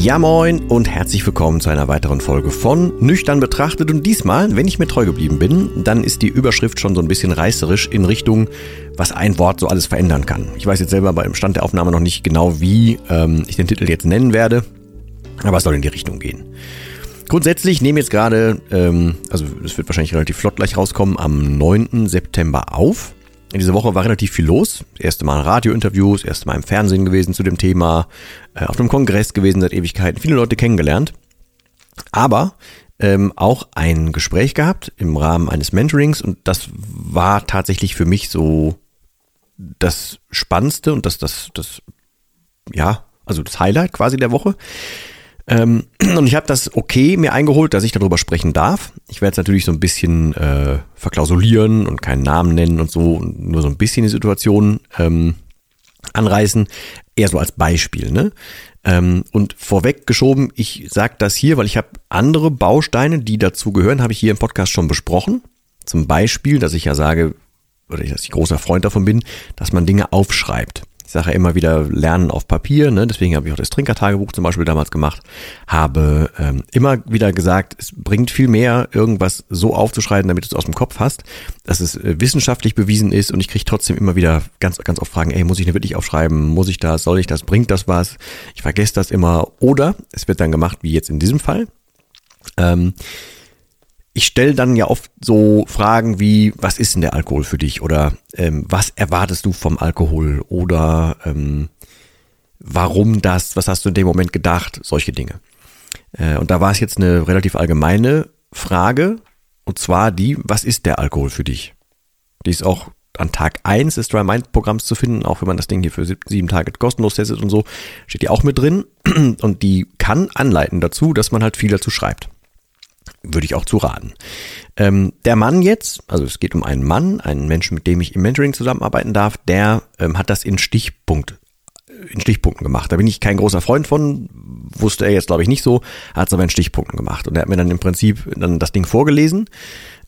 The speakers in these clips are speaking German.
Ja moin und herzlich willkommen zu einer weiteren Folge von Nüchtern betrachtet und diesmal, wenn ich mir treu geblieben bin, dann ist die Überschrift schon so ein bisschen reißerisch in Richtung, was ein Wort so alles verändern kann. Ich weiß jetzt selber beim Stand der Aufnahme noch nicht genau, wie ähm, ich den Titel jetzt nennen werde, aber es soll in die Richtung gehen. Grundsätzlich nehme jetzt gerade, ähm, also es wird wahrscheinlich relativ flott gleich rauskommen, am 9. September auf. In dieser Woche war relativ viel los. Das erste Mal Radiointerviews, erste Mal im Fernsehen gewesen zu dem Thema, äh, auf einem Kongress gewesen seit Ewigkeiten, viele Leute kennengelernt. Aber ähm, auch ein Gespräch gehabt im Rahmen eines Mentorings und das war tatsächlich für mich so das Spannendste und das, das, das, ja, also das Highlight quasi der Woche. Ähm, und ich habe das okay mir eingeholt, dass ich darüber sprechen darf. Ich werde es natürlich so ein bisschen äh, verklausulieren und keinen Namen nennen und so, nur so ein bisschen die Situation ähm, anreißen. Eher so als Beispiel, ne? Ähm, und vorweg geschoben, ich sage das hier, weil ich habe andere Bausteine, die dazu gehören, habe ich hier im Podcast schon besprochen. Zum Beispiel, dass ich ja sage, oder dass ich großer Freund davon bin, dass man Dinge aufschreibt ich sage ja immer wieder Lernen auf Papier, ne? deswegen habe ich auch das Trinkertagebuch zum Beispiel damals gemacht, habe ähm, immer wieder gesagt, es bringt viel mehr, irgendwas so aufzuschreiben, damit du es aus dem Kopf hast, dass es äh, wissenschaftlich bewiesen ist und ich kriege trotzdem immer wieder ganz, ganz oft Fragen, ey, muss ich denn wirklich aufschreiben, muss ich das, soll ich das, bringt das was? Ich vergesse das immer oder es wird dann gemacht, wie jetzt in diesem Fall. Ähm, ich stelle dann ja oft so Fragen wie, was ist denn der Alkohol für dich? Oder ähm, was erwartest du vom Alkohol? Oder ähm, warum das? Was hast du in dem Moment gedacht? Solche Dinge. Äh, und da war es jetzt eine relativ allgemeine Frage. Und zwar die, was ist der Alkohol für dich? Die ist auch an Tag eins des Dry Mind Programms zu finden, auch wenn man das Ding hier für sieben Tage kostenlos testet und so, steht die auch mit drin. Und die kann anleiten dazu, dass man halt viel dazu schreibt würde ich auch zu raten. Ähm, der Mann jetzt, also es geht um einen Mann, einen Menschen, mit dem ich im Mentoring zusammenarbeiten darf, der ähm, hat das in Stichpunkt in Stichpunkten gemacht. Da bin ich kein großer Freund von, wusste er jetzt glaube ich nicht so, hat es aber in Stichpunkten gemacht. Und er hat mir dann im Prinzip dann das Ding vorgelesen.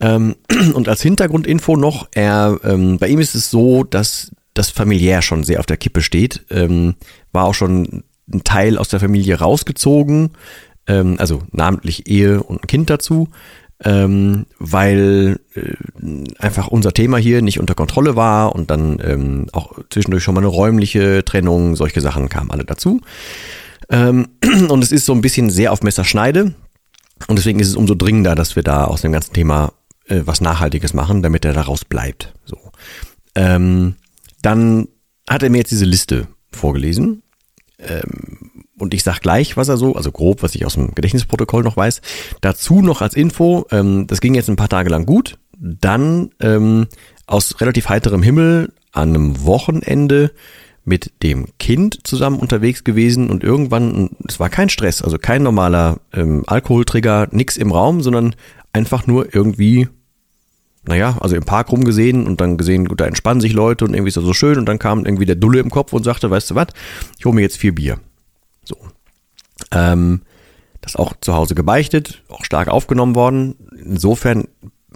Ähm, und als Hintergrundinfo noch, er, ähm, bei ihm ist es so, dass das familiär schon sehr auf der Kippe steht. Ähm, war auch schon ein Teil aus der Familie rausgezogen, ähm, also namentlich Ehe und ein Kind dazu, ähm, weil äh, einfach unser Thema hier nicht unter Kontrolle war und dann ähm, auch zwischendurch schon mal eine räumliche Trennung, solche Sachen kamen alle dazu. Ähm, und es ist so ein bisschen sehr auf Messerschneide und deswegen ist es umso dringender, dass wir da aus dem ganzen Thema äh, was Nachhaltiges machen, damit er daraus bleibt. So. Ähm, dann hat er mir jetzt diese Liste vorgelesen. Ähm, und ich sag gleich, was er so, also grob, was ich aus dem Gedächtnisprotokoll noch weiß. Dazu noch als Info, ähm, das ging jetzt ein paar Tage lang gut. Dann ähm, aus relativ heiterem Himmel an einem Wochenende mit dem Kind zusammen unterwegs gewesen und irgendwann, es war kein Stress, also kein normaler ähm, Alkoholtrigger, nix im Raum, sondern einfach nur irgendwie, naja, also im Park rumgesehen und dann gesehen, gut, da entspannen sich Leute und irgendwie ist das so schön und dann kam irgendwie der Dulle im Kopf und sagte, weißt du was, ich hole mir jetzt vier Bier. So. Ähm, das auch zu Hause gebeichtet, auch stark aufgenommen worden. Insofern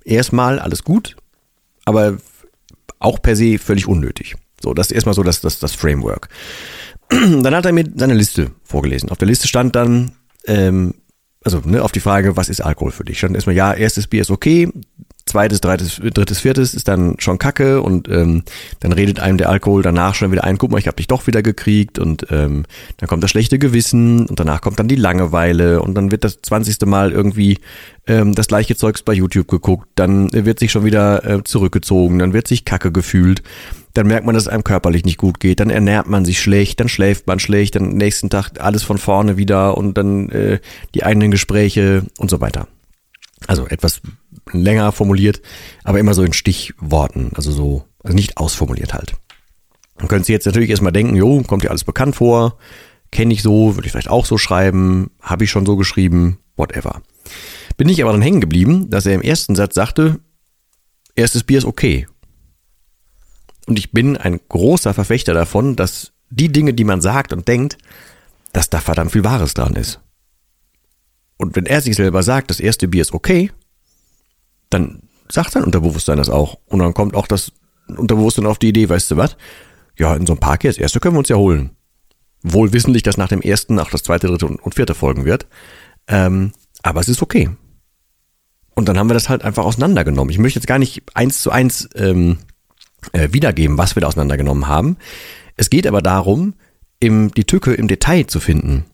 erstmal alles gut, aber auch per se völlig unnötig. So, das ist erstmal so das, das, das Framework. Dann hat er mir seine Liste vorgelesen. Auf der Liste stand dann, ähm, also ne, auf die Frage, was ist Alkohol für dich? Stand erstmal, ja, erstes Bier ist okay, zweites, drittes, drittes, viertes ist dann schon Kacke und ähm, dann redet einem der Alkohol danach schon wieder ein, guck mal, ich habe dich doch wieder gekriegt und ähm, dann kommt das schlechte Gewissen und danach kommt dann die Langeweile und dann wird das zwanzigste Mal irgendwie ähm, das gleiche Zeugs bei YouTube geguckt, dann wird sich schon wieder äh, zurückgezogen, dann wird sich Kacke gefühlt, dann merkt man, dass es einem körperlich nicht gut geht, dann ernährt man sich schlecht, dann schläft man schlecht, dann nächsten Tag alles von vorne wieder und dann äh, die eigenen Gespräche und so weiter. Also etwas länger formuliert, aber immer so in Stichworten, also so, also nicht ausformuliert halt. Man könnte sich jetzt natürlich erstmal denken, jo, kommt dir alles bekannt vor, kenne ich so, würde ich vielleicht auch so schreiben, habe ich schon so geschrieben, whatever. Bin ich aber dann hängen geblieben, dass er im ersten Satz sagte, erstes Bier ist okay. Und ich bin ein großer Verfechter davon, dass die Dinge, die man sagt und denkt, dass da verdammt viel Wahres dran ist. Und wenn er sich selber sagt, das erste Bier ist okay, dann sagt sein Unterbewusstsein das auch. Und dann kommt auch das Unterbewusstsein auf die Idee, weißt du was? Ja, in so einem Park hier, das erste können wir uns ja holen. Wohl wissentlich, dass nach dem ersten auch das zweite, dritte und vierte folgen wird. Ähm, aber es ist okay. Und dann haben wir das halt einfach auseinandergenommen. Ich möchte jetzt gar nicht eins zu eins ähm, äh, wiedergeben, was wir da auseinandergenommen haben. Es geht aber darum, im, die Tücke im Detail zu finden.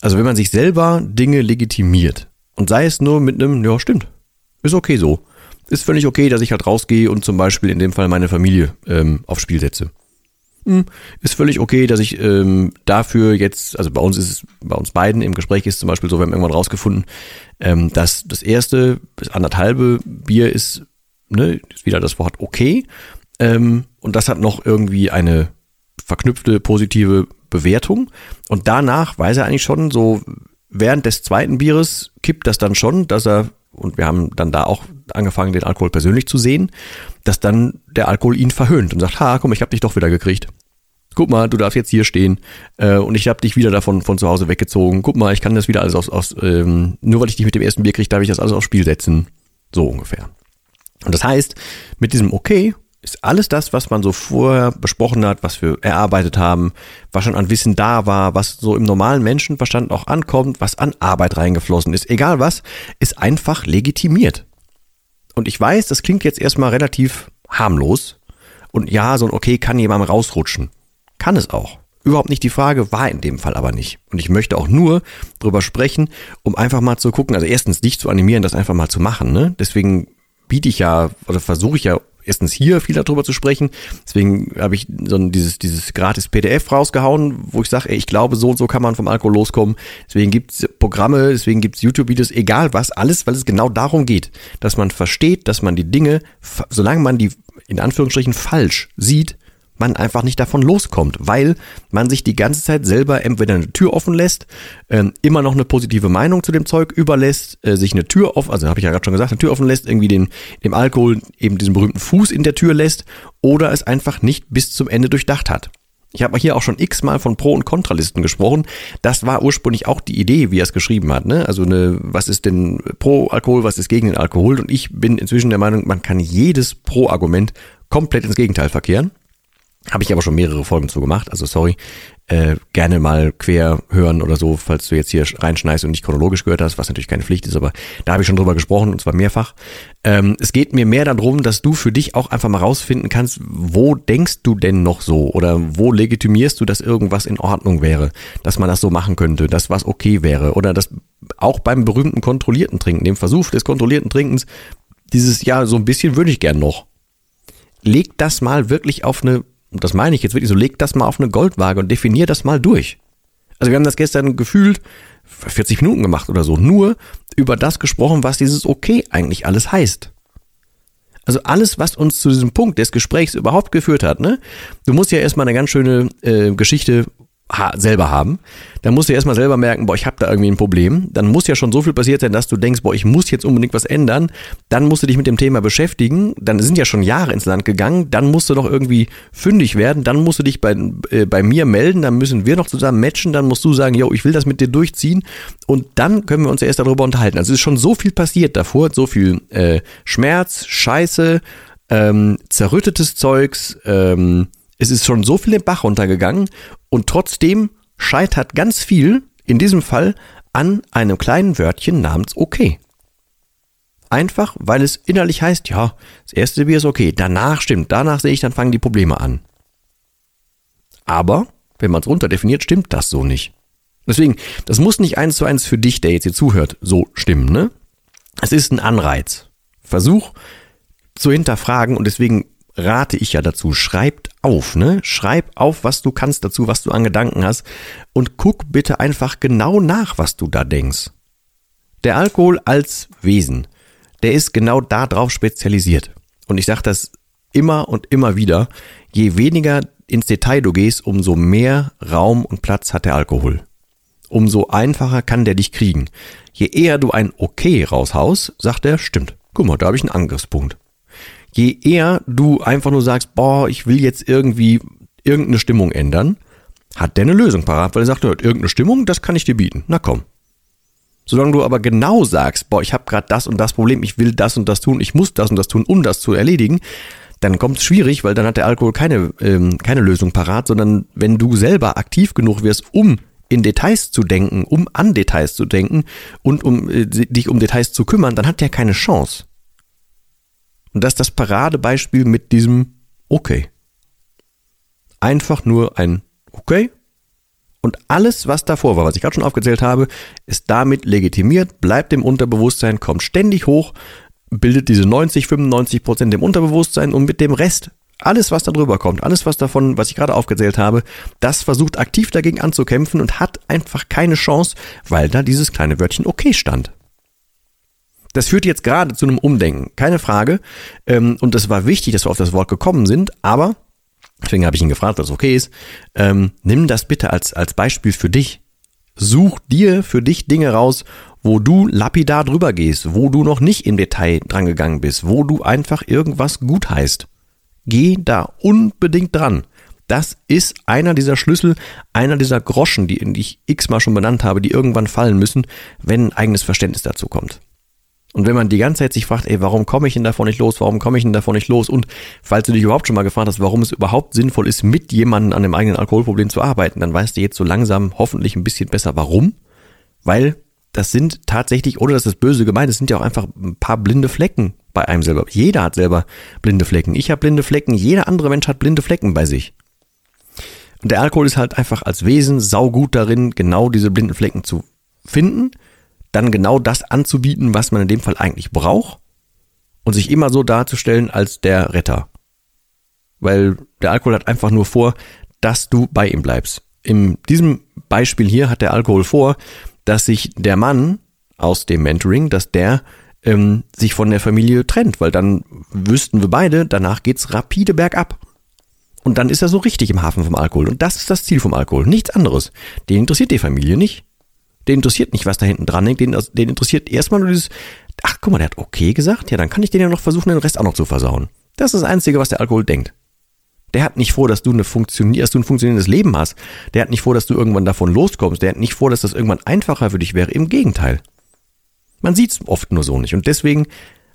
Also wenn man sich selber Dinge legitimiert und sei es nur mit einem, ja stimmt, ist okay so. Ist völlig okay, dass ich halt rausgehe und zum Beispiel in dem Fall meine Familie ähm, aufs Spiel setze. Hm, ist völlig okay, dass ich ähm, dafür jetzt, also bei uns ist es, bei uns beiden im Gespräch ist zum Beispiel so, wir haben irgendwann rausgefunden, ähm, dass das erste bis anderthalbe Bier ist, ne, ist wieder das Wort okay. Ähm, und das hat noch irgendwie eine verknüpfte positive Bewertung. Und danach weiß er eigentlich schon, so während des zweiten Bieres kippt das dann schon, dass er und wir haben dann da auch angefangen, den Alkohol persönlich zu sehen, dass dann der Alkohol ihn verhöhnt und sagt, ha, komm, ich hab dich doch wieder gekriegt. Guck mal, du darfst jetzt hier stehen äh, und ich hab dich wieder davon von zu Hause weggezogen. Guck mal, ich kann das wieder alles aus, aus ähm, nur weil ich dich mit dem ersten Bier krieg, darf ich das alles aufs Spiel setzen. So ungefähr. Und das heißt, mit diesem Okay ist alles das, was man so vorher besprochen hat, was wir erarbeitet haben, was schon an Wissen da war, was so im normalen Menschenverstand auch ankommt, was an Arbeit reingeflossen ist, egal was, ist einfach legitimiert. Und ich weiß, das klingt jetzt erstmal relativ harmlos. Und ja, so ein Okay kann jemandem rausrutschen. Kann es auch. Überhaupt nicht die Frage, war in dem Fall aber nicht. Und ich möchte auch nur drüber sprechen, um einfach mal zu gucken, also erstens dich zu animieren, das einfach mal zu machen. Ne? Deswegen biete ich ja oder versuche ich ja erstens hier viel darüber zu sprechen. Deswegen habe ich so dieses, dieses gratis PDF rausgehauen, wo ich sage, ich glaube, so und so kann man vom Alkohol loskommen. Deswegen gibt's Programme, deswegen gibt's YouTube-Videos, egal was, alles, weil es genau darum geht, dass man versteht, dass man die Dinge, solange man die in Anführungsstrichen falsch sieht, man einfach nicht davon loskommt, weil man sich die ganze Zeit selber entweder eine Tür offen lässt, äh, immer noch eine positive Meinung zu dem Zeug überlässt, äh, sich eine Tür offen, also habe ich ja gerade schon gesagt, eine Tür offen lässt, irgendwie den, dem Alkohol eben diesen berühmten Fuß in der Tür lässt oder es einfach nicht bis zum Ende durchdacht hat. Ich habe hier auch schon x-mal von Pro- und Kontralisten gesprochen. Das war ursprünglich auch die Idee, wie er es geschrieben hat. Ne? Also eine, was ist denn pro Alkohol, was ist gegen den Alkohol? Und ich bin inzwischen der Meinung, man kann jedes Pro-Argument komplett ins Gegenteil verkehren. Habe ich aber schon mehrere Folgen zu gemacht, also sorry. Äh, gerne mal quer hören oder so, falls du jetzt hier reinschneist und nicht chronologisch gehört hast, was natürlich keine Pflicht ist, aber da habe ich schon drüber gesprochen und zwar mehrfach. Ähm, es geht mir mehr darum, dass du für dich auch einfach mal rausfinden kannst, wo denkst du denn noch so oder wo legitimierst du, dass irgendwas in Ordnung wäre, dass man das so machen könnte, dass was okay wäre oder dass auch beim berühmten kontrollierten Trinken, dem Versuch des kontrollierten Trinkens, dieses ja so ein bisschen würde ich gern noch. Leg das mal wirklich auf eine und das meine ich jetzt wirklich so, leg das mal auf eine Goldwaage und definier das mal durch. Also wir haben das gestern gefühlt 40 Minuten gemacht oder so, nur über das gesprochen, was dieses Okay eigentlich alles heißt. Also alles, was uns zu diesem Punkt des Gesprächs überhaupt geführt hat, ne? Du musst ja erstmal eine ganz schöne äh, Geschichte ha selber haben, dann musst du erstmal selber merken, boah, ich habe da irgendwie ein Problem. Dann muss ja schon so viel passiert sein, dass du denkst, boah, ich muss jetzt unbedingt was ändern. Dann musst du dich mit dem Thema beschäftigen. Dann sind ja schon Jahre ins Land gegangen. Dann musst du noch irgendwie fündig werden. Dann musst du dich bei, äh, bei mir melden. Dann müssen wir noch zusammen matchen. Dann musst du sagen, yo, ich will das mit dir durchziehen. Und dann können wir uns ja erst darüber unterhalten. Also es ist schon so viel passiert davor. So viel äh, Schmerz, Scheiße, ähm, zerrüttetes Zeugs, ähm, es ist schon so viel den Bach runtergegangen und trotzdem scheitert ganz viel, in diesem Fall, an einem kleinen Wörtchen namens okay. Einfach, weil es innerlich heißt, ja, das erste Bier ist okay, danach stimmt, danach sehe ich, dann fangen die Probleme an. Aber, wenn man es runterdefiniert, stimmt das so nicht. Deswegen, das muss nicht eins zu eins für dich, der jetzt hier zuhört, so stimmen, ne? Es ist ein Anreiz. Versuch zu hinterfragen und deswegen rate ich ja dazu, schreibt auf, ne? Schreib auf, was du kannst dazu, was du an Gedanken hast und guck bitte einfach genau nach, was du da denkst. Der Alkohol als Wesen, der ist genau da drauf spezialisiert. Und ich sage das immer und immer wieder, je weniger ins Detail du gehst, umso mehr Raum und Platz hat der Alkohol. Umso einfacher kann der dich kriegen. Je eher du ein Okay raushaust, sagt er, stimmt. Guck mal, da habe ich einen Angriffspunkt je eher du einfach nur sagst, boah, ich will jetzt irgendwie irgendeine Stimmung ändern, hat der eine Lösung parat, weil er sagt, irgendeine Stimmung, das kann ich dir bieten. Na komm. Solange du aber genau sagst, boah, ich habe gerade das und das Problem, ich will das und das tun, ich muss das und das tun, um das zu erledigen, dann kommt es schwierig, weil dann hat der Alkohol keine, ähm, keine Lösung parat, sondern wenn du selber aktiv genug wirst, um in Details zu denken, um an Details zu denken und um äh, dich um Details zu kümmern, dann hat der keine Chance. Und das ist das Paradebeispiel mit diesem Okay. Einfach nur ein Okay. Und alles, was davor war, was ich gerade schon aufgezählt habe, ist damit legitimiert, bleibt im Unterbewusstsein, kommt ständig hoch, bildet diese 90, 95 Prozent im Unterbewusstsein und mit dem Rest, alles, was da drüber kommt, alles, was davon, was ich gerade aufgezählt habe, das versucht aktiv dagegen anzukämpfen und hat einfach keine Chance, weil da dieses kleine Wörtchen okay stand. Das führt jetzt gerade zu einem Umdenken, keine Frage. Ähm, und das war wichtig, dass wir auf das Wort gekommen sind, aber, deswegen habe ich ihn gefragt, dass es okay ist, ähm, nimm das bitte als, als Beispiel für dich. Such dir für dich Dinge raus, wo du lapidar drüber gehst, wo du noch nicht im Detail drangegangen bist, wo du einfach irgendwas gut heißt. Geh da unbedingt dran. Das ist einer dieser Schlüssel, einer dieser Groschen, die, die ich x-mal schon benannt habe, die irgendwann fallen müssen, wenn ein eigenes Verständnis dazu kommt. Und wenn man die ganze Zeit sich fragt, ey, warum komme ich denn davon nicht los, warum komme ich denn davon nicht los? Und falls du dich überhaupt schon mal gefragt hast, warum es überhaupt sinnvoll ist, mit jemandem an dem eigenen Alkoholproblem zu arbeiten, dann weißt du jetzt so langsam hoffentlich ein bisschen besser, warum. Weil das sind tatsächlich, oder das ist böse gemeint, es sind ja auch einfach ein paar blinde Flecken bei einem selber. Jeder hat selber blinde Flecken. Ich habe blinde Flecken, jeder andere Mensch hat blinde Flecken bei sich. Und der Alkohol ist halt einfach als Wesen saugut darin, genau diese blinden Flecken zu finden dann genau das anzubieten, was man in dem Fall eigentlich braucht und sich immer so darzustellen als der Retter. Weil der Alkohol hat einfach nur vor, dass du bei ihm bleibst. In diesem Beispiel hier hat der Alkohol vor, dass sich der Mann aus dem Mentoring, dass der ähm, sich von der Familie trennt, weil dann wüssten wir beide, danach geht's rapide bergab. Und dann ist er so richtig im Hafen vom Alkohol. Und das ist das Ziel vom Alkohol. Nichts anderes. Den interessiert die Familie nicht. Den interessiert nicht, was da hinten dran hängt. Den, den interessiert erstmal nur dieses, ach guck mal, der hat okay gesagt. Ja, dann kann ich den ja noch versuchen, den Rest auch noch zu versauen. Das ist das Einzige, was der Alkohol denkt. Der hat nicht vor, dass du, eine dass du ein funktionierendes Leben hast. Der hat nicht vor, dass du irgendwann davon loskommst. Der hat nicht vor, dass das irgendwann einfacher für dich wäre. Im Gegenteil. Man sieht es oft nur so nicht. Und deswegen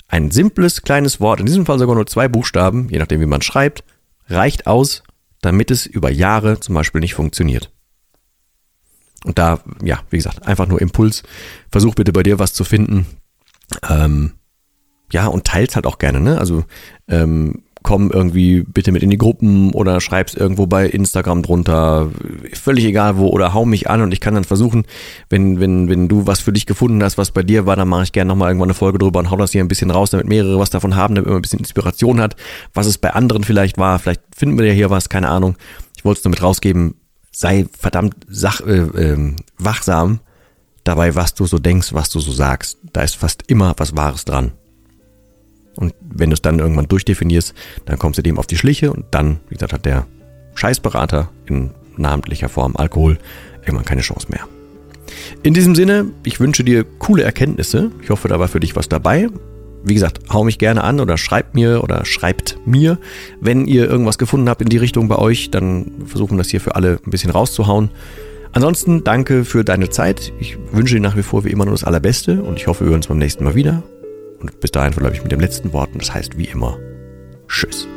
ein simples, kleines Wort, in diesem Fall sogar nur zwei Buchstaben, je nachdem wie man schreibt, reicht aus, damit es über Jahre zum Beispiel nicht funktioniert. Und da, ja, wie gesagt, einfach nur Impuls. Versuch bitte bei dir was zu finden. Ähm, ja, und teils halt auch gerne, ne? Also ähm, komm irgendwie bitte mit in die Gruppen oder schreib's irgendwo bei Instagram drunter, völlig egal wo, oder hau mich an und ich kann dann versuchen, wenn, wenn, wenn du was für dich gefunden hast, was bei dir war, dann mache ich gerne nochmal irgendwann eine Folge drüber und hau das hier ein bisschen raus, damit mehrere was davon haben, damit man ein bisschen Inspiration hat, was es bei anderen vielleicht war, vielleicht finden wir ja hier was, keine Ahnung. Ich wollte es nur mit rausgeben, sei verdammt sach, äh, äh, wachsam dabei, was du so denkst, was du so sagst. Da ist fast immer was Wahres dran. Und wenn du es dann irgendwann durchdefinierst, dann kommst du dem auf die Schliche und dann, wie gesagt, hat der Scheißberater in namentlicher Form Alkohol irgendwann keine Chance mehr. In diesem Sinne, ich wünsche dir coole Erkenntnisse. Ich hoffe, da war für dich was dabei wie gesagt, hau mich gerne an oder schreibt mir oder schreibt mir, wenn ihr irgendwas gefunden habt in die Richtung bei euch, dann versuchen wir das hier für alle ein bisschen rauszuhauen. Ansonsten danke für deine Zeit. Ich wünsche dir nach wie vor wie immer nur das Allerbeste und ich hoffe, wir hören uns beim nächsten Mal wieder. Und bis dahin verbleibe ich mit dem letzten Wort und das heißt wie immer Tschüss.